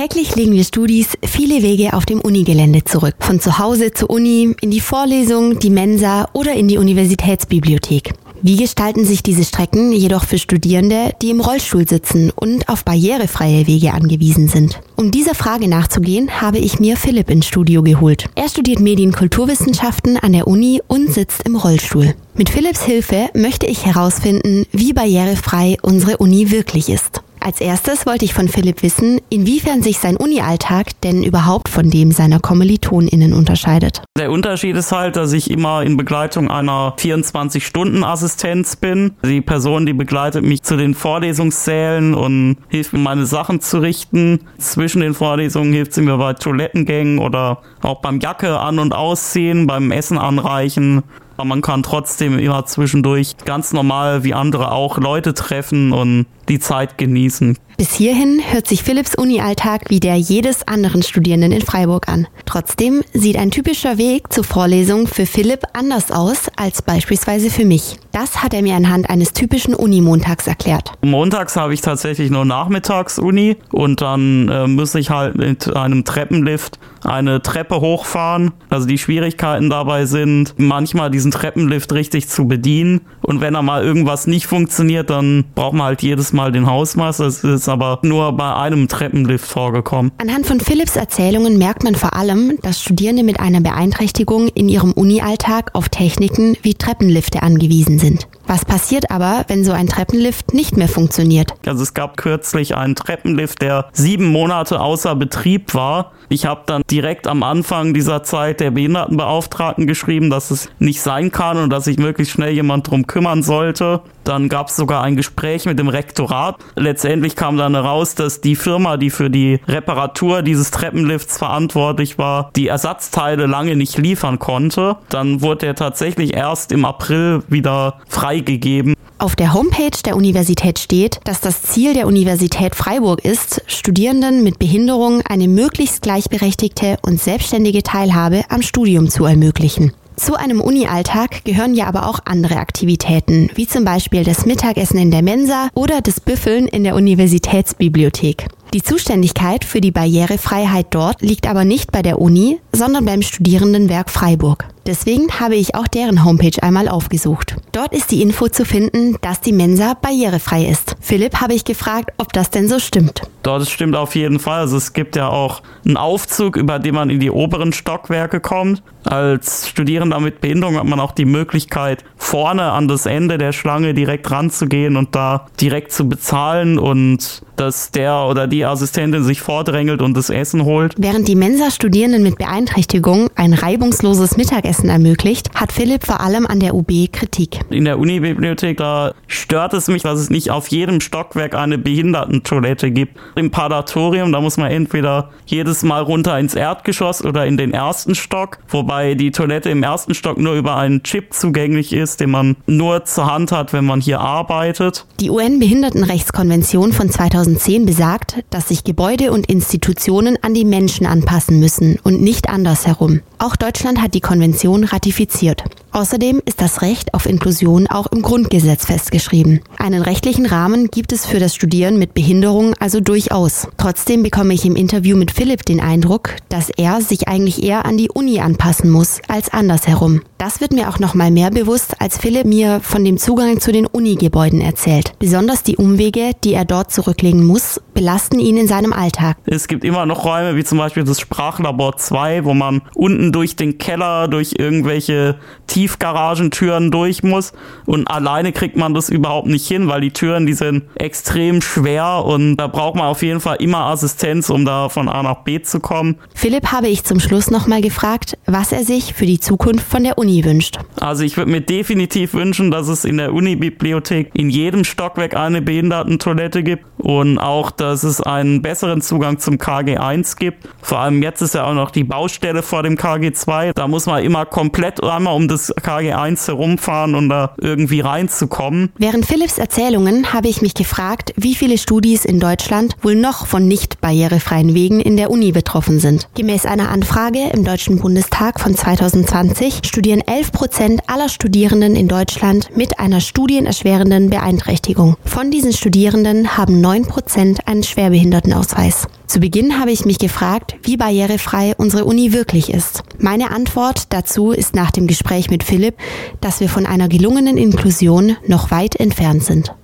Täglich legen wir Studis viele Wege auf dem Unigelände zurück. Von zu Hause zur Uni, in die Vorlesung, die Mensa oder in die Universitätsbibliothek. Wie gestalten sich diese Strecken jedoch für Studierende, die im Rollstuhl sitzen und auf barrierefreie Wege angewiesen sind? Um dieser Frage nachzugehen, habe ich mir Philipp ins Studio geholt. Er studiert Medienkulturwissenschaften an der Uni und sitzt im Rollstuhl. Mit Philipps Hilfe möchte ich herausfinden, wie barrierefrei unsere Uni wirklich ist. Als erstes wollte ich von Philipp wissen, inwiefern sich sein Uni-Alltag denn überhaupt von dem seiner KommilitonInnen unterscheidet. Der Unterschied ist halt, dass ich immer in Begleitung einer 24-Stunden-Assistenz bin. Die Person, die begleitet mich zu den Vorlesungssälen und hilft mir, meine Sachen zu richten. Zwischen den Vorlesungen hilft sie mir bei Toilettengängen oder auch beim Jacke an- und ausziehen, beim Essen anreichen aber man kann trotzdem immer zwischendurch ganz normal wie andere auch Leute treffen und die Zeit genießen. Bis hierhin hört sich Philipps Uni-Alltag wie der jedes anderen Studierenden in Freiburg an. Trotzdem sieht ein typischer Weg zur Vorlesung für Philipp anders aus als beispielsweise für mich. Das hat er mir anhand eines typischen Uni-Montags erklärt. Montags habe ich tatsächlich nur Nachmittags-Uni und dann äh, muss ich halt mit einem Treppenlift eine Treppe hochfahren. Also die Schwierigkeiten dabei sind, manchmal diesen Treppenlift richtig zu bedienen. Und wenn da mal irgendwas nicht funktioniert, dann braucht man halt jedes Mal den Hausmeister. Das ist aber nur bei einem Treppenlift vorgekommen. Anhand von Philips Erzählungen merkt man vor allem, dass Studierende mit einer Beeinträchtigung in ihrem Uni-Alltag auf Techniken wie Treppenlifte angewiesen sind. happened. Was passiert aber, wenn so ein Treppenlift nicht mehr funktioniert? Also es gab kürzlich einen Treppenlift, der sieben Monate außer Betrieb war. Ich habe dann direkt am Anfang dieser Zeit der Behindertenbeauftragten geschrieben, dass es nicht sein kann und dass sich möglichst schnell jemand drum kümmern sollte. Dann gab es sogar ein Gespräch mit dem Rektorat. Letztendlich kam dann heraus, dass die Firma, die für die Reparatur dieses Treppenlifts verantwortlich war, die Ersatzteile lange nicht liefern konnte. Dann wurde er tatsächlich erst im April wieder freigegeben. Auf der Homepage der Universität steht, dass das Ziel der Universität Freiburg ist, Studierenden mit Behinderung eine möglichst gleichberechtigte und selbstständige Teilhabe am Studium zu ermöglichen. Zu einem Uni-Alltag gehören ja aber auch andere Aktivitäten, wie zum Beispiel das Mittagessen in der Mensa oder das Büffeln in der Universitätsbibliothek. Die Zuständigkeit für die Barrierefreiheit dort liegt aber nicht bei der Uni, sondern beim Studierendenwerk Freiburg. Deswegen habe ich auch deren Homepage einmal aufgesucht. Dort ist die Info zu finden, dass die Mensa barrierefrei ist. Philipp habe ich gefragt, ob das denn so stimmt. Dort stimmt auf jeden Fall. Also es gibt ja auch einen Aufzug, über den man in die oberen Stockwerke kommt. Als Studierender mit Behinderung hat man auch die Möglichkeit, vorne an das Ende der Schlange direkt ranzugehen und da direkt zu bezahlen und dass der oder die Assistentin sich vordrängelt und das Essen holt. Während die Mensa Studierenden mit Beeinträchtigung ein reibungsloses Mittagessen ermöglicht, hat Philipp vor allem an der UB Kritik. In der Unibibliothek, da stört es mich, dass es nicht auf jedem Stockwerk eine Behindertentoilette gibt. Im Padatorium, da muss man entweder jedes Mal runter ins Erdgeschoss oder in den ersten Stock, wobei die Toilette im ersten Stock nur über einen Chip zugänglich ist, den man nur zur Hand hat, wenn man hier arbeitet. Die UN-Behindertenrechtskonvention von 2000 2010 besagt, dass sich Gebäude und Institutionen an die Menschen anpassen müssen und nicht andersherum. Auch Deutschland hat die Konvention ratifiziert. Außerdem ist das Recht auf Inklusion auch im Grundgesetz festgeschrieben. Einen rechtlichen Rahmen gibt es für das Studieren mit Behinderung also durchaus. Trotzdem bekomme ich im Interview mit Philipp den Eindruck, dass er sich eigentlich eher an die Uni anpassen muss als andersherum. Das wird mir auch noch mal mehr bewusst, als Philipp mir von dem Zugang zu den Uni-Gebäuden erzählt. Besonders die Umwege, die er dort zurücklegen muss, belasten ihn in seinem Alltag. Es gibt immer noch Räume, wie zum Beispiel das Sprachlabor 2, wo man unten durch den Keller, durch irgendwelche Tiefgaragentüren durch muss. Und alleine kriegt man das überhaupt nicht hin, weil die Türen, die sind extrem schwer und da braucht man auf jeden Fall immer Assistenz, um da von A nach B zu kommen. Philipp habe ich zum Schluss nochmal gefragt, was er sich für die Zukunft von der Uni wünscht? Also ich würde mir definitiv wünschen, dass es in der Uni-Bibliothek in jedem Stockwerk eine Behindertentoilette gibt und auch, dass es einen besseren Zugang zum KG1 gibt. Vor allem jetzt ist ja auch noch die Baustelle vor dem KG2. Da muss man immer komplett einmal um das KG1 herumfahren, um da irgendwie reinzukommen. Während Philipps Erzählungen habe ich mich gefragt, wie viele Studis in Deutschland wohl noch von nicht barrierefreien Wegen in der Uni betroffen sind. Gemäß einer Anfrage im Deutschen Bundestag von 2020 studieren studieren 11 Prozent aller Studierenden in Deutschland mit einer studienerschwerenden Beeinträchtigung. Von diesen Studierenden haben 9 Prozent einen Schwerbehindertenausweis. Zu Beginn habe ich mich gefragt, wie barrierefrei unsere Uni wirklich ist. Meine Antwort dazu ist nach dem Gespräch mit Philipp, dass wir von einer gelungenen Inklusion noch weit entfernt sind.